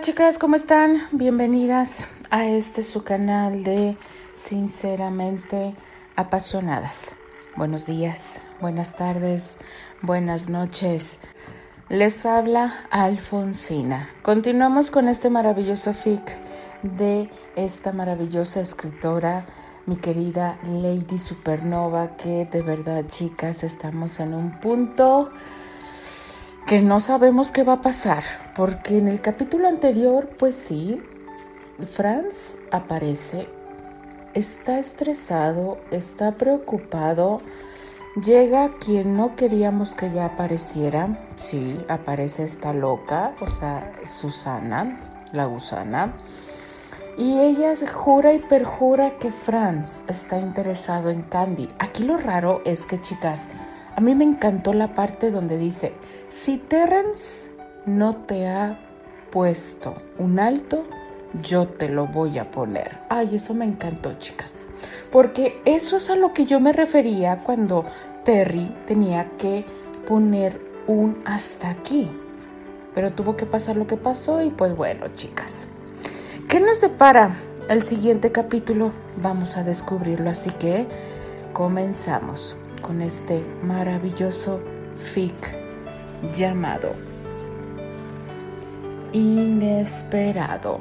Chicas, ¿cómo están? Bienvenidas a este su canal de Sinceramente Apasionadas. Buenos días, buenas tardes, buenas noches. Les habla Alfonsina. Continuamos con este maravilloso fic de esta maravillosa escritora, mi querida Lady Supernova, que de verdad chicas estamos en un punto que no sabemos qué va a pasar, porque en el capítulo anterior, pues sí, Franz aparece, está estresado, está preocupado, llega quien no queríamos que ya apareciera, sí, aparece esta loca, o sea, Susana, la gusana, y ella jura y perjura que Franz está interesado en Candy. Aquí lo raro es que, chicas, a mí me encantó la parte donde dice, si Terrence no te ha puesto un alto, yo te lo voy a poner. Ay, eso me encantó, chicas. Porque eso es a lo que yo me refería cuando Terry tenía que poner un hasta aquí. Pero tuvo que pasar lo que pasó y pues bueno, chicas. ¿Qué nos depara el siguiente capítulo? Vamos a descubrirlo, así que comenzamos con este maravilloso fic llamado Inesperado.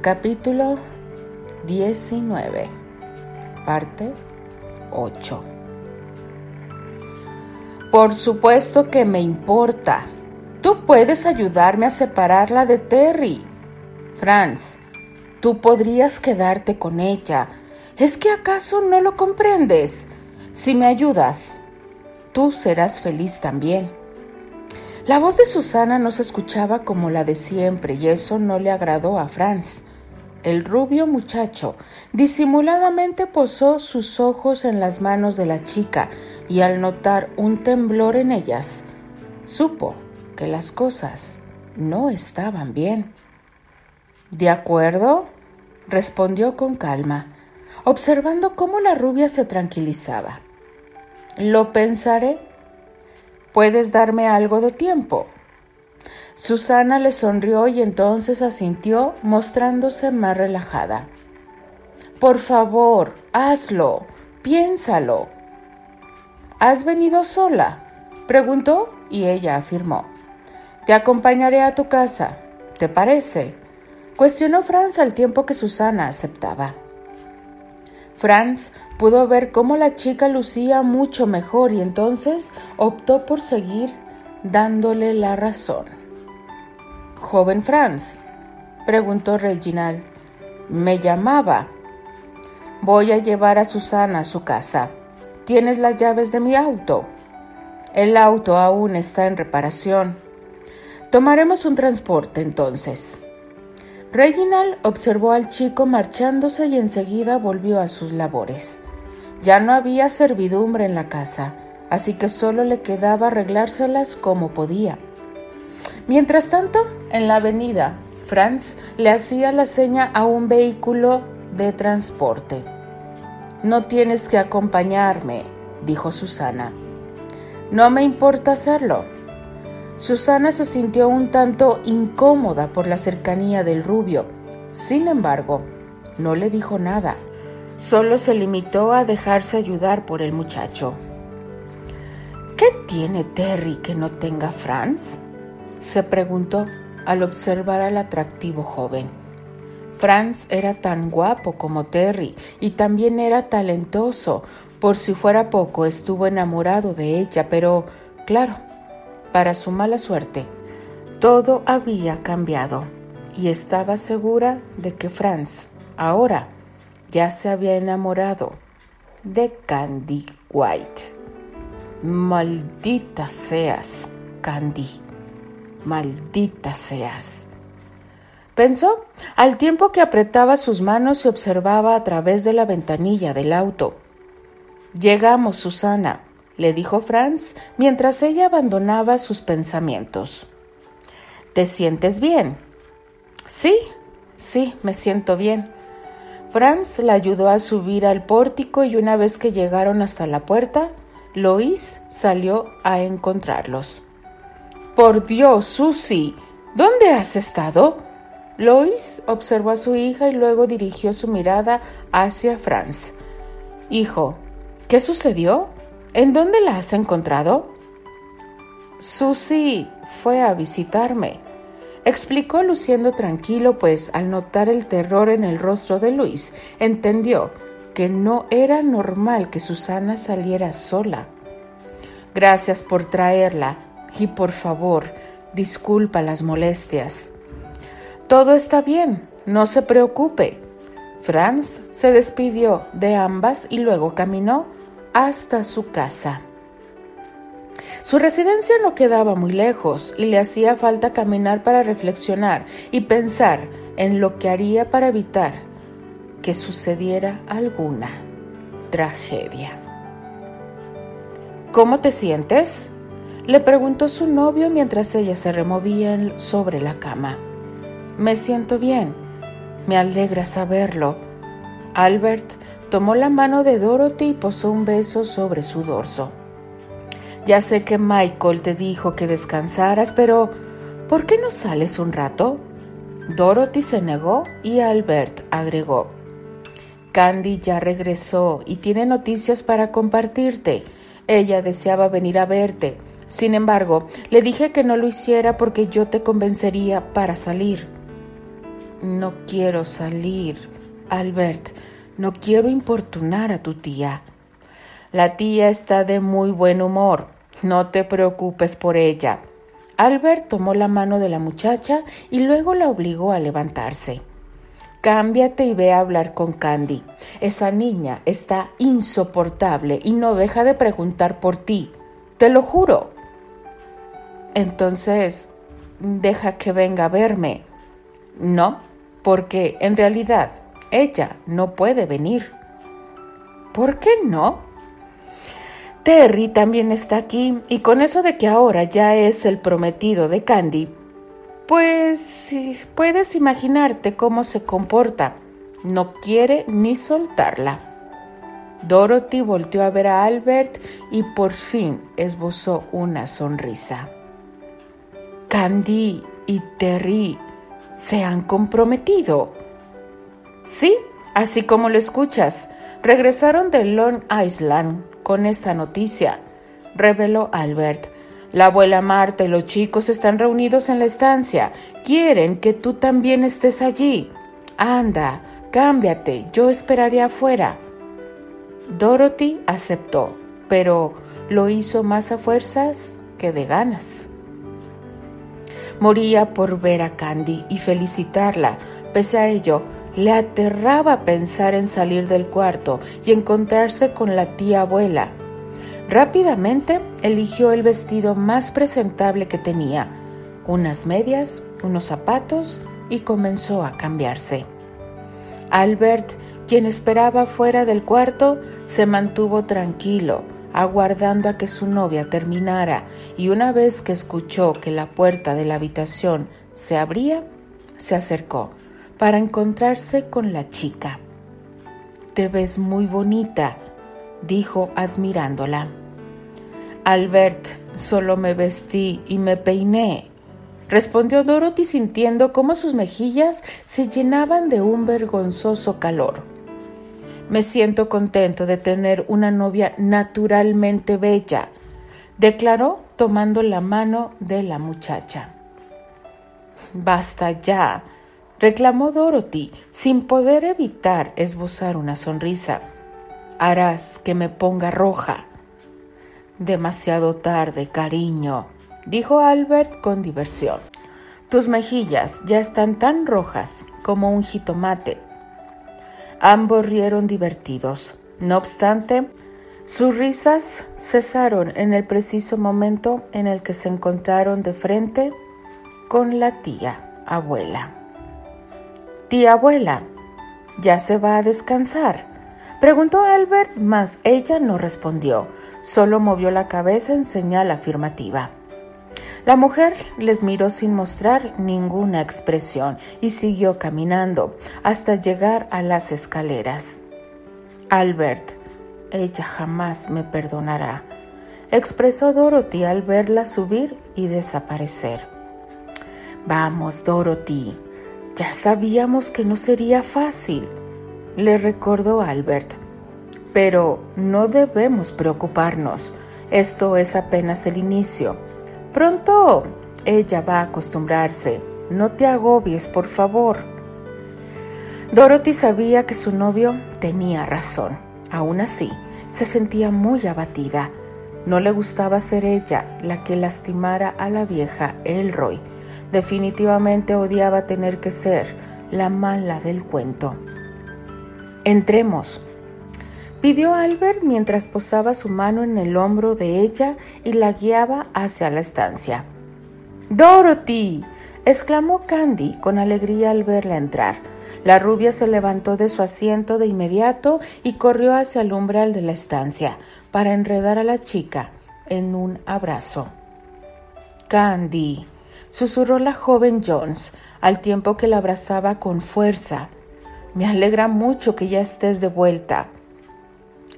Capítulo 19. Parte 8. Por supuesto que me importa. Tú puedes ayudarme a separarla de Terry. Franz, tú podrías quedarte con ella. ¿Es que acaso no lo comprendes? Si me ayudas, tú serás feliz también. La voz de Susana no se escuchaba como la de siempre y eso no le agradó a Franz. El rubio muchacho disimuladamente posó sus ojos en las manos de la chica y al notar un temblor en ellas, supo que las cosas no estaban bien. De acuerdo, respondió con calma, observando cómo la rubia se tranquilizaba. Lo pensaré. ¿Puedes darme algo de tiempo? Susana le sonrió y entonces asintió, mostrándose más relajada. Por favor, hazlo, piénsalo. ¿Has venido sola? preguntó y ella afirmó. Te acompañaré a tu casa. ¿Te parece? cuestionó Franz al tiempo que Susana aceptaba. Franz pudo ver cómo la chica lucía mucho mejor y entonces optó por seguir dándole la razón. Joven Franz, preguntó Reginald, me llamaba. Voy a llevar a Susana a su casa. ¿Tienes las llaves de mi auto? El auto aún está en reparación. Tomaremos un transporte entonces. Reginald observó al chico marchándose y enseguida volvió a sus labores. Ya no había servidumbre en la casa, así que solo le quedaba arreglárselas como podía. Mientras tanto, en la avenida, Franz le hacía la seña a un vehículo de transporte. No tienes que acompañarme, dijo Susana. No me importa hacerlo. Susana se sintió un tanto incómoda por la cercanía del rubio. Sin embargo, no le dijo nada. Solo se limitó a dejarse ayudar por el muchacho. ¿Qué tiene Terry que no tenga Franz? se preguntó al observar al atractivo joven. Franz era tan guapo como Terry y también era talentoso. Por si fuera poco, estuvo enamorado de ella, pero, claro, para su mala suerte, todo había cambiado y estaba segura de que Franz ahora ya se había enamorado de Candy White. Maldita seas, Candy. Maldita seas. Pensó al tiempo que apretaba sus manos y observaba a través de la ventanilla del auto. Llegamos, Susana le dijo Franz mientras ella abandonaba sus pensamientos. ¿Te sientes bien? Sí, sí, me siento bien. Franz la ayudó a subir al pórtico y una vez que llegaron hasta la puerta, Lois salió a encontrarlos. Por Dios, Susie, ¿Dónde has estado? Lois observó a su hija y luego dirigió su mirada hacia Franz. Hijo, ¿qué sucedió? ¿En dónde la has encontrado? Susie fue a visitarme, explicó luciendo tranquilo, pues al notar el terror en el rostro de Luis, entendió que no era normal que Susana saliera sola. Gracias por traerla y por favor, disculpa las molestias. Todo está bien, no se preocupe. Franz se despidió de ambas y luego caminó hasta su casa. Su residencia no quedaba muy lejos y le hacía falta caminar para reflexionar y pensar en lo que haría para evitar que sucediera alguna tragedia. ¿Cómo te sientes? Le preguntó su novio mientras ella se removía sobre la cama. Me siento bien. Me alegra saberlo. Albert tomó la mano de Dorothy y posó un beso sobre su dorso. Ya sé que Michael te dijo que descansaras, pero ¿por qué no sales un rato? Dorothy se negó y Albert agregó. Candy ya regresó y tiene noticias para compartirte. Ella deseaba venir a verte. Sin embargo, le dije que no lo hiciera porque yo te convencería para salir. No quiero salir, Albert. No quiero importunar a tu tía. La tía está de muy buen humor. No te preocupes por ella. Albert tomó la mano de la muchacha y luego la obligó a levantarse. Cámbiate y ve a hablar con Candy. Esa niña está insoportable y no deja de preguntar por ti. Te lo juro. Entonces, deja que venga a verme. No, porque en realidad ella no puede venir. ¿Por qué no? Terry también está aquí y con eso de que ahora ya es el prometido de Candy, pues puedes imaginarte cómo se comporta. No quiere ni soltarla. Dorothy volteó a ver a Albert y por fin esbozó una sonrisa. Candy y Terry se han comprometido. Sí, así como lo escuchas, regresaron de Long Island con esta noticia, reveló Albert. La abuela Marta y los chicos están reunidos en la estancia. Quieren que tú también estés allí. Anda, cámbiate, yo esperaré afuera. Dorothy aceptó, pero lo hizo más a fuerzas que de ganas. Moría por ver a Candy y felicitarla. Pese a ello, le aterraba pensar en salir del cuarto y encontrarse con la tía abuela. Rápidamente eligió el vestido más presentable que tenía, unas medias, unos zapatos y comenzó a cambiarse. Albert, quien esperaba fuera del cuarto, se mantuvo tranquilo, aguardando a que su novia terminara, y una vez que escuchó que la puerta de la habitación se abría, se acercó para encontrarse con la chica. Te ves muy bonita, dijo admirándola. Albert, solo me vestí y me peiné, respondió Dorothy sintiendo cómo sus mejillas se llenaban de un vergonzoso calor. Me siento contento de tener una novia naturalmente bella, declaró tomando la mano de la muchacha. Basta ya, reclamó Dorothy, sin poder evitar esbozar una sonrisa harás que me ponga roja. Demasiado tarde, cariño, dijo Albert con diversión. Tus mejillas ya están tan rojas como un jitomate. Ambos rieron divertidos. No obstante, sus risas cesaron en el preciso momento en el que se encontraron de frente con la tía abuela. Tía abuela, ¿ya se va a descansar? Preguntó Albert, mas ella no respondió, solo movió la cabeza en señal afirmativa. La mujer les miró sin mostrar ninguna expresión y siguió caminando hasta llegar a las escaleras. Albert, ella jamás me Vamos, Dorothy. Ya sabíamos que no sería fácil, le recordó Albert. Pero no debemos preocuparnos. Esto es apenas el inicio. Pronto ella va a acostumbrarse. No te agobies, por favor. Dorothy sabía que su novio tenía razón. Aún así, se sentía muy abatida. No le gustaba ser ella la que lastimara a la vieja Elroy. Definitivamente odiaba tener que ser la mala del cuento. Entremos, pidió Albert mientras posaba su mano en el hombro de ella y la guiaba hacia la estancia. Dorothy. exclamó Candy con alegría al verla entrar. La rubia se levantó de su asiento de inmediato y corrió hacia el umbral de la estancia para enredar a la chica en un abrazo. Candy, susurró la joven Jones al tiempo que la abrazaba con fuerza. Me alegra mucho que ya estés de vuelta.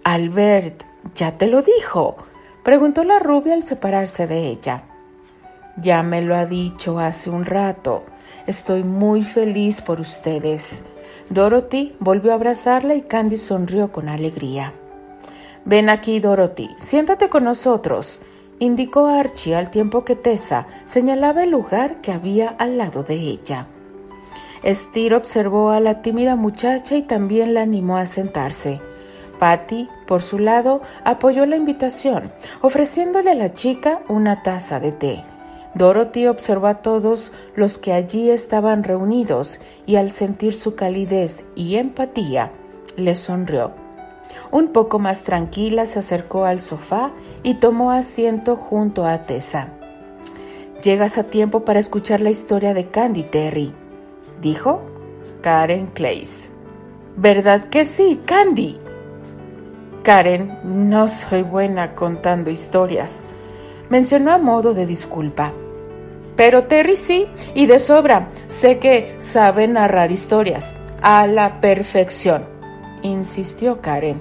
Albert, ¿ya te lo dijo? preguntó la rubia al separarse de ella. Ya me lo ha dicho hace un rato. Estoy muy feliz por ustedes. Dorothy volvió a abrazarla y Candy sonrió con alegría. Ven aquí, Dorothy, siéntate con nosotros, indicó Archie al tiempo que Tessa señalaba el lugar que había al lado de ella. Steer observó a la tímida muchacha y también la animó a sentarse. Patty, por su lado, apoyó la invitación, ofreciéndole a la chica una taza de té. Dorothy observó a todos los que allí estaban reunidos y al sentir su calidez y empatía, le sonrió. Un poco más tranquila se acercó al sofá y tomó asiento junto a Tessa. Llegas a tiempo para escuchar la historia de Candy Terry, dijo Karen Clays. ¿Verdad que sí, Candy? Karen, no soy buena contando historias, mencionó a modo de disculpa. Pero Terry sí, y de sobra. Sé que sabe narrar historias a la perfección, insistió Karen.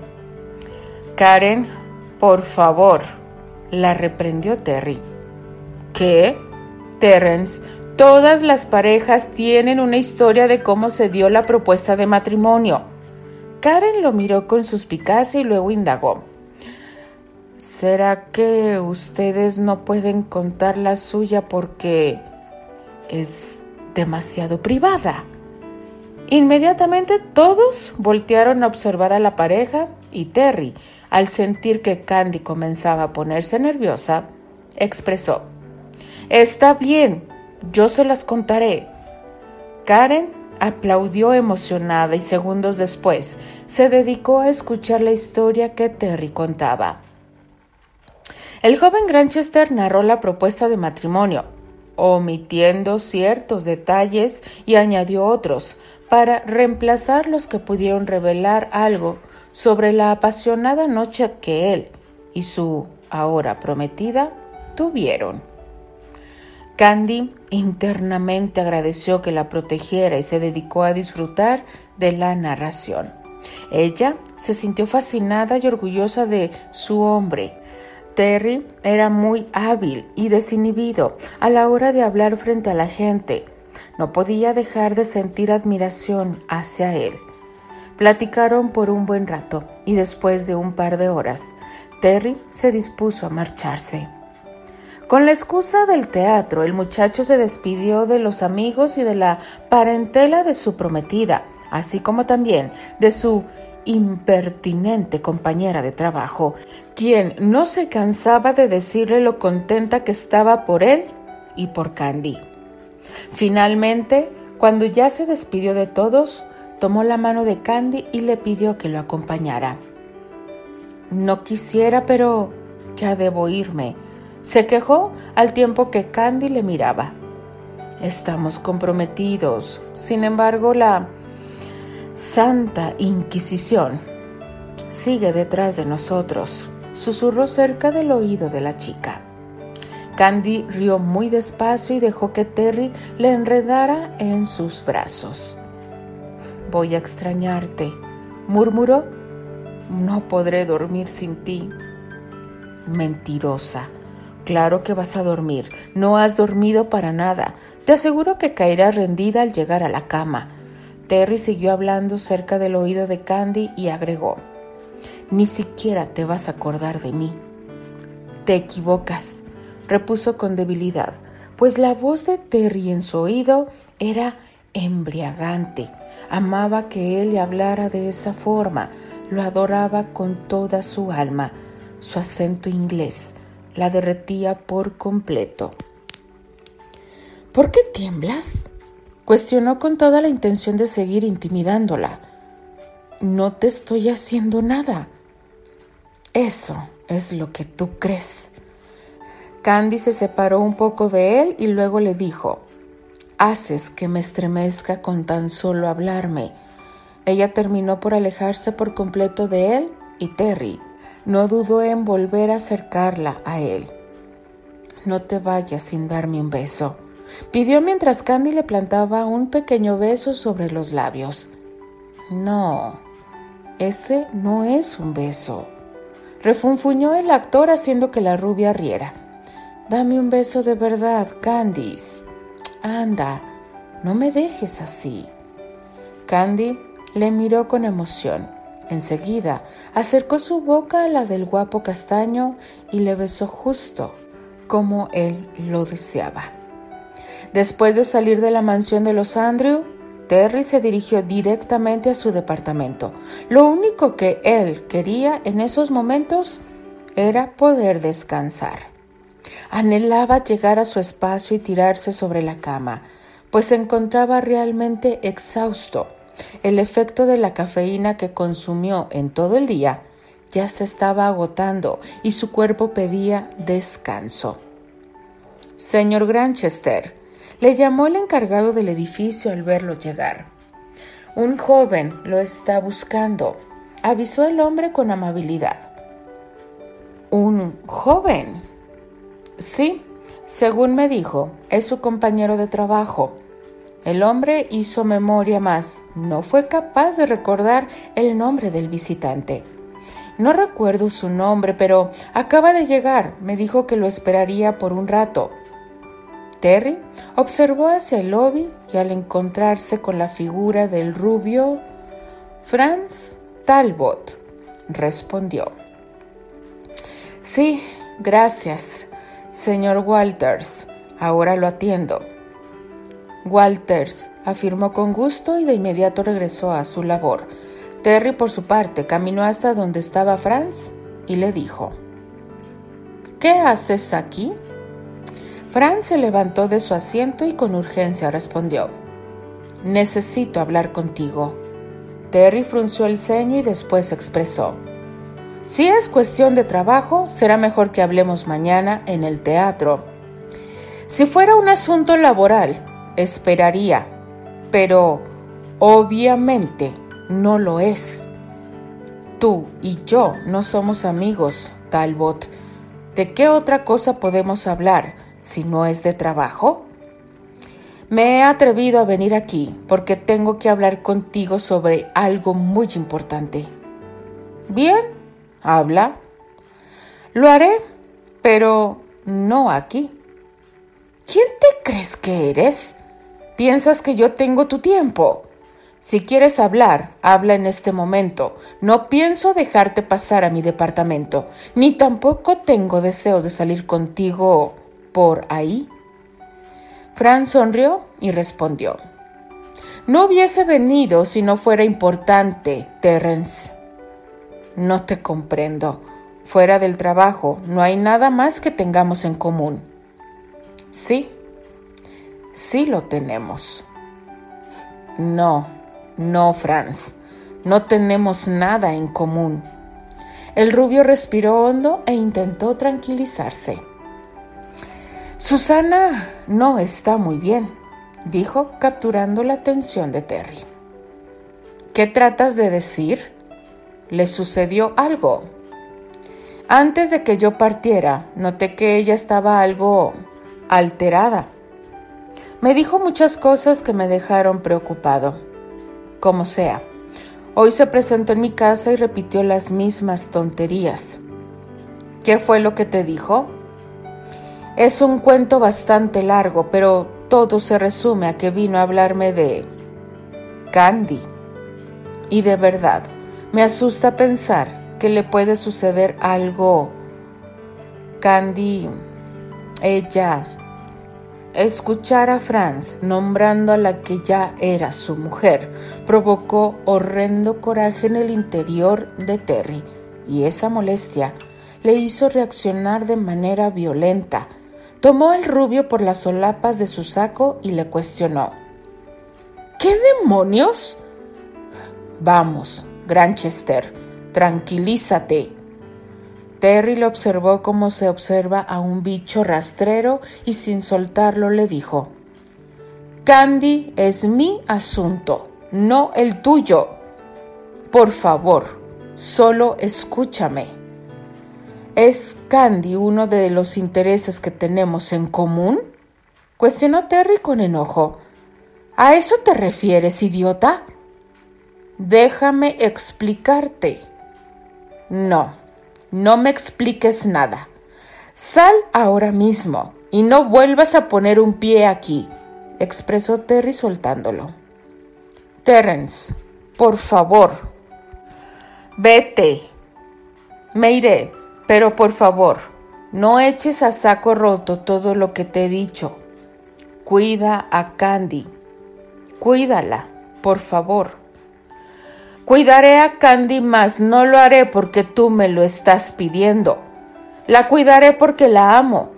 Karen, por favor, la reprendió Terry. ¿Qué? Terrence, todas las parejas tienen una historia de cómo se dio la propuesta de matrimonio. Karen lo miró con suspicacia y luego indagó. ¿Será que ustedes no pueden contar la suya porque es demasiado privada? Inmediatamente todos voltearon a observar a la pareja y Terry, al sentir que Candy comenzaba a ponerse nerviosa, expresó, Está bien, yo se las contaré. Karen Aplaudió emocionada y segundos después se dedicó a escuchar la historia que Terry contaba. El joven Granchester narró la propuesta de matrimonio, omitiendo ciertos detalles y añadió otros para reemplazar los que pudieron revelar algo sobre la apasionada noche que él y su ahora prometida tuvieron. Candy internamente agradeció que la protegiera y se dedicó a disfrutar de la narración. Ella se sintió fascinada y orgullosa de su hombre. Terry era muy hábil y desinhibido a la hora de hablar frente a la gente. No podía dejar de sentir admiración hacia él. Platicaron por un buen rato y después de un par de horas, Terry se dispuso a marcharse. Con la excusa del teatro, el muchacho se despidió de los amigos y de la parentela de su prometida, así como también de su impertinente compañera de trabajo, quien no se cansaba de decirle lo contenta que estaba por él y por Candy. Finalmente, cuando ya se despidió de todos, tomó la mano de Candy y le pidió que lo acompañara. No quisiera, pero ya debo irme, se quejó al tiempo que Candy le miraba. Estamos comprometidos. Sin embargo, la Santa Inquisición sigue detrás de nosotros, susurró cerca del oído de la chica. Candy rió muy despacio y dejó que Terry le enredara en sus brazos. Voy a extrañarte, murmuró. No podré dormir sin ti. Mentirosa, Claro que vas a dormir. No has dormido para nada. Te aseguro que caerás rendida al llegar a la cama. Terry siguió hablando cerca del oído de Candy y agregó, Ni siquiera te vas a acordar de mí. Te equivocas, repuso con debilidad, pues la voz de Terry en su oído era embriagante. Amaba que él le hablara de esa forma, lo adoraba con toda su alma. Su acento inglés la derretía por completo. ¿Por qué tiemblas? Cuestionó con toda la intención de seguir intimidándola. No te estoy haciendo nada. Eso es lo que tú crees. Candy se separó un poco de él y luego le dijo, Haces que me estremezca con tan solo hablarme. Ella terminó por alejarse por completo de él y Terry no dudó en volver a acercarla a él. No te vayas sin darme un beso pidió mientras Candy le plantaba un pequeño beso sobre los labios. No, ese no es un beso. Refunfuñó el actor haciendo que la rubia riera. Dame un beso de verdad, Candice. Anda, no me dejes así. Candy le miró con emoción. Enseguida acercó su boca a la del guapo castaño y le besó justo como él lo deseaba. Después de salir de la mansión de los Andrew, Terry se dirigió directamente a su departamento. Lo único que él quería en esos momentos era poder descansar. Anhelaba llegar a su espacio y tirarse sobre la cama, pues se encontraba realmente exhausto. El efecto de la cafeína que consumió en todo el día ya se estaba agotando y su cuerpo pedía descanso. Señor Granchester, le llamó el encargado del edificio al verlo llegar. Un joven lo está buscando, avisó el hombre con amabilidad. ¿Un joven? Sí, según me dijo, es su compañero de trabajo. El hombre hizo memoria más, no fue capaz de recordar el nombre del visitante. No recuerdo su nombre, pero acaba de llegar. Me dijo que lo esperaría por un rato. Terry observó hacia el lobby y al encontrarse con la figura del rubio, Franz Talbot respondió. Sí, gracias, señor Walters. Ahora lo atiendo. Walters afirmó con gusto y de inmediato regresó a su labor. Terry, por su parte, caminó hasta donde estaba Franz y le dijo, ¿Qué haces aquí? Franz se levantó de su asiento y con urgencia respondió, Necesito hablar contigo. Terry frunció el ceño y después expresó, Si es cuestión de trabajo, será mejor que hablemos mañana en el teatro. Si fuera un asunto laboral, esperaría, pero obviamente no lo es. Tú y yo no somos amigos, Talbot. ¿De qué otra cosa podemos hablar? si no es de trabajo? Me he atrevido a venir aquí porque tengo que hablar contigo sobre algo muy importante. Bien, habla. Lo haré, pero no aquí. ¿Quién te crees que eres? ¿Piensas que yo tengo tu tiempo? Si quieres hablar, habla en este momento. No pienso dejarte pasar a mi departamento, ni tampoco tengo deseos de salir contigo por ahí? Fran sonrió y respondió, No hubiese venido si no fuera importante, Terence. No te comprendo. Fuera del trabajo no hay nada más que tengamos en común. Sí, sí lo tenemos. No, no, Franz, no tenemos nada en común. El rubio respiró hondo e intentó tranquilizarse. Susana no está muy bien, dijo capturando la atención de Terry. ¿Qué tratas de decir? ¿Le sucedió algo? Antes de que yo partiera, noté que ella estaba algo alterada. Me dijo muchas cosas que me dejaron preocupado. Como sea, hoy se presentó en mi casa y repitió las mismas tonterías. ¿Qué fue lo que te dijo? Es un cuento bastante largo, pero todo se resume a que vino a hablarme de Candy. Y de verdad, me asusta pensar que le puede suceder algo. Candy, ella, escuchar a Franz nombrando a la que ya era su mujer provocó horrendo coraje en el interior de Terry, y esa molestia le hizo reaccionar de manera violenta. Tomó al rubio por las solapas de su saco y le cuestionó. ¿Qué demonios? Vamos, Granchester, tranquilízate. Terry le observó como se observa a un bicho rastrero y sin soltarlo le dijo, Candy es mi asunto, no el tuyo. Por favor, solo escúchame. ¿Es Candy uno de los intereses que tenemos en común? cuestionó Terry con enojo. ¿A eso te refieres, idiota? Déjame explicarte. No, no me expliques nada. Sal ahora mismo y no vuelvas a poner un pie aquí, expresó Terry soltándolo. Terence, por favor. Vete. Me iré, pero por favor, no eches a saco roto todo lo que te he dicho. Cuida a Candy. Cuídala, por favor. Cuidaré a Candy, mas no lo haré porque tú me lo estás pidiendo. La cuidaré porque la amo,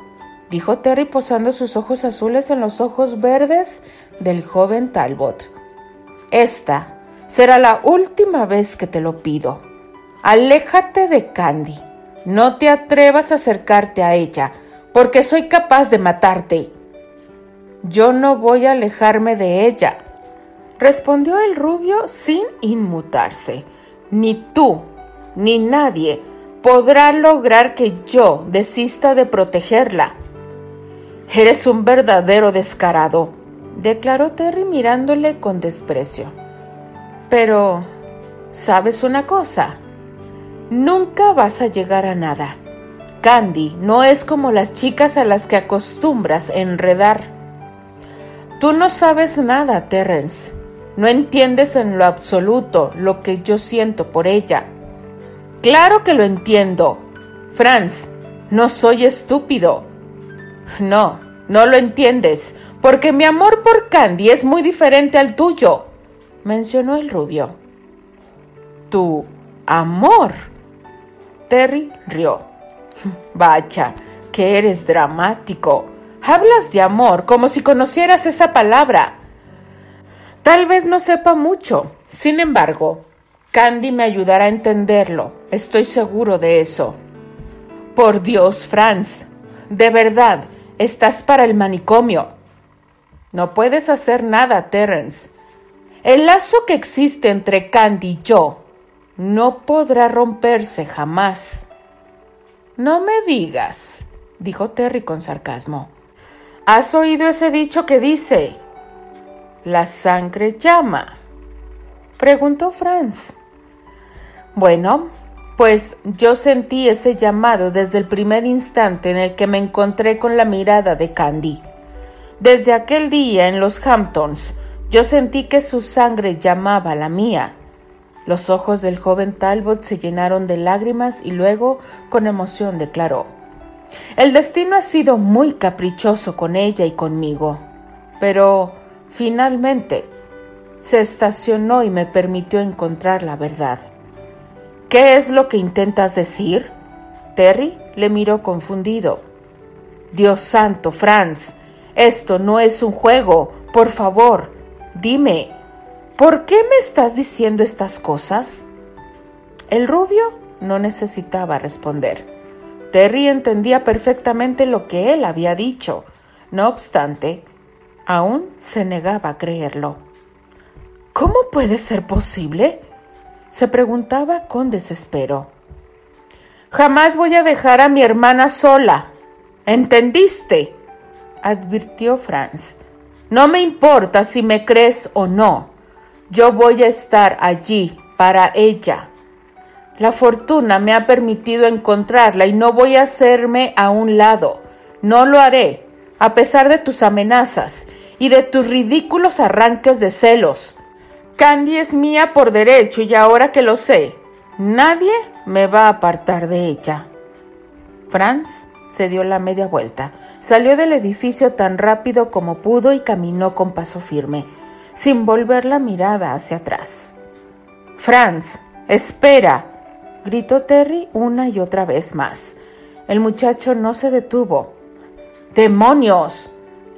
dijo Terry posando sus ojos azules en los ojos verdes del joven Talbot. Esta será la última vez que te lo pido. Aléjate de Candy. No te atrevas a acercarte a ella, porque soy capaz de matarte. Yo no voy a alejarme de ella, respondió el rubio sin inmutarse. Ni tú, ni nadie podrá lograr que yo desista de protegerla. Eres un verdadero descarado, declaró Terry mirándole con desprecio. Pero, ¿sabes una cosa? Nunca vas a llegar a nada. Candy no es como las chicas a las que acostumbras enredar. Tú no sabes nada, Terence. No entiendes en lo absoluto lo que yo siento por ella. Claro que lo entiendo. Franz, no soy estúpido. No, no lo entiendes, porque mi amor por Candy es muy diferente al tuyo, mencionó el rubio. Tu amor. Terry rió. Vaya, que eres dramático. Hablas de amor como si conocieras esa palabra. Tal vez no sepa mucho. Sin embargo, Candy me ayudará a entenderlo. Estoy seguro de eso. Por Dios, Franz, de verdad, estás para el manicomio. No puedes hacer nada, Terence. El lazo que existe entre Candy y yo no podrá romperse jamás. No me digas, dijo Terry con sarcasmo. ¿Has oído ese dicho que dice, la sangre llama? Preguntó Franz. Bueno, pues yo sentí ese llamado desde el primer instante en el que me encontré con la mirada de Candy. Desde aquel día en los Hamptons, yo sentí que su sangre llamaba la mía. Los ojos del joven Talbot se llenaron de lágrimas y luego con emoción declaró El destino ha sido muy caprichoso con ella y conmigo, pero Finalmente, se estacionó y me permitió encontrar la verdad. ¿Qué es lo que intentas decir? Terry le miró confundido. Dios santo, Franz, esto no es un juego. Por favor, dime, ¿por qué me estás diciendo estas cosas? El rubio no necesitaba responder. Terry entendía perfectamente lo que él había dicho. No obstante, Aún se negaba a creerlo. ¿Cómo puede ser posible? se preguntaba con desespero. Jamás voy a dejar a mi hermana sola. ¿Entendiste? advirtió Franz. No me importa si me crees o no. Yo voy a estar allí para ella. La fortuna me ha permitido encontrarla y no voy a hacerme a un lado. No lo haré, a pesar de tus amenazas y de tus ridículos arranques de celos. Candy es mía por derecho y ahora que lo sé, nadie me va a apartar de ella. Franz se dio la media vuelta, salió del edificio tan rápido como pudo y caminó con paso firme, sin volver la mirada hacia atrás. Franz, espera, gritó Terry una y otra vez más. El muchacho no se detuvo. ¡Demonios!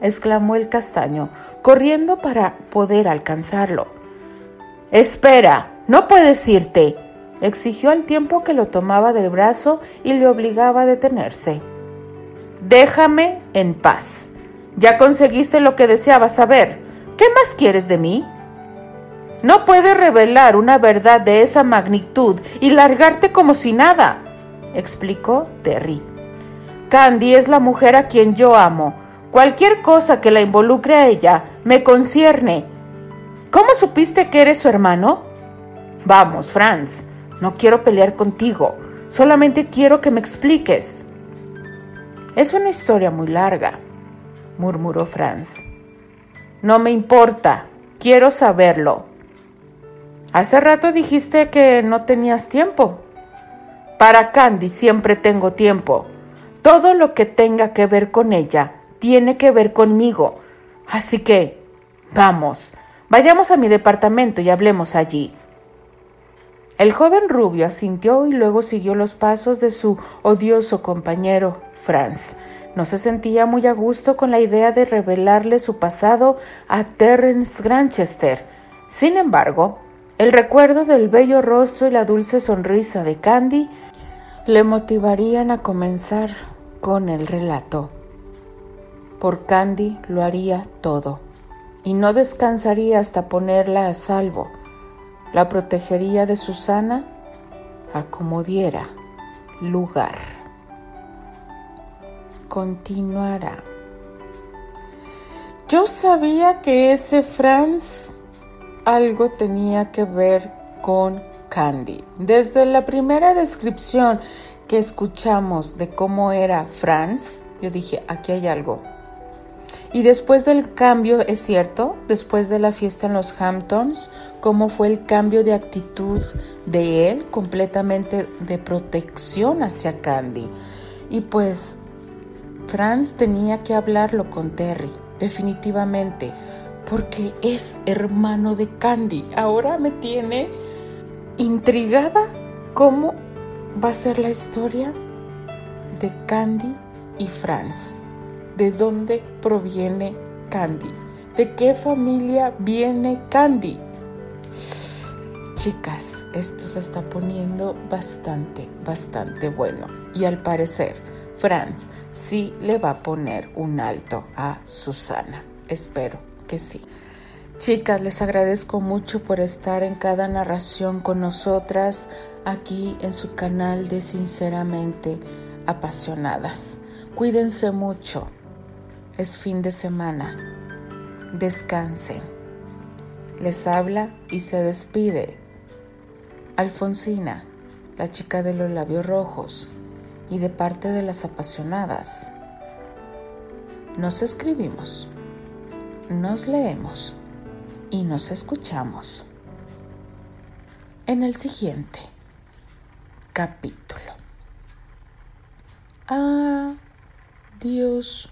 Exclamó el castaño, corriendo para poder alcanzarlo. Espera, no puedes irte, exigió al tiempo que lo tomaba del brazo y le obligaba a detenerse. Déjame en paz. Ya conseguiste lo que deseabas saber. ¿Qué más quieres de mí? No puedes revelar una verdad de esa magnitud y largarte como si nada, explicó Terry. Candy es la mujer a quien yo amo. Cualquier cosa que la involucre a ella me concierne. ¿Cómo supiste que eres su hermano? Vamos, Franz, no quiero pelear contigo, solamente quiero que me expliques. Es una historia muy larga, murmuró Franz. No me importa, quiero saberlo. Hace rato dijiste que no tenías tiempo. Para Candy siempre tengo tiempo. Todo lo que tenga que ver con ella tiene que ver conmigo. Así que, vamos, vayamos a mi departamento y hablemos allí. El joven rubio asintió y luego siguió los pasos de su odioso compañero, Franz. No se sentía muy a gusto con la idea de revelarle su pasado a Terence Granchester. Sin embargo, el recuerdo del bello rostro y la dulce sonrisa de Candy le motivarían a comenzar con el relato. Por Candy lo haría todo, y no descansaría hasta ponerla a salvo la protegería de Susana a lugar. Continuará. Yo sabía que ese Franz algo tenía que ver con Candy. Desde la primera descripción que escuchamos de cómo era Franz, yo dije, aquí hay algo. Y después del cambio, es cierto, después de la fiesta en los Hamptons, cómo fue el cambio de actitud de él, completamente de protección hacia Candy. Y pues Franz tenía que hablarlo con Terry, definitivamente, porque es hermano de Candy. Ahora me tiene intrigada cómo va a ser la historia de Candy y Franz de dónde proviene Candy, de qué familia viene Candy. Chicas, esto se está poniendo bastante, bastante bueno. Y al parecer, Franz sí le va a poner un alto a Susana. Espero que sí. Chicas, les agradezco mucho por estar en cada narración con nosotras aquí en su canal de Sinceramente Apasionadas. Cuídense mucho es fin de semana. Descansen. Les habla y se despide Alfonsina, la chica de los labios rojos, y de parte de las apasionadas. Nos escribimos, nos leemos y nos escuchamos en el siguiente capítulo. Adiós.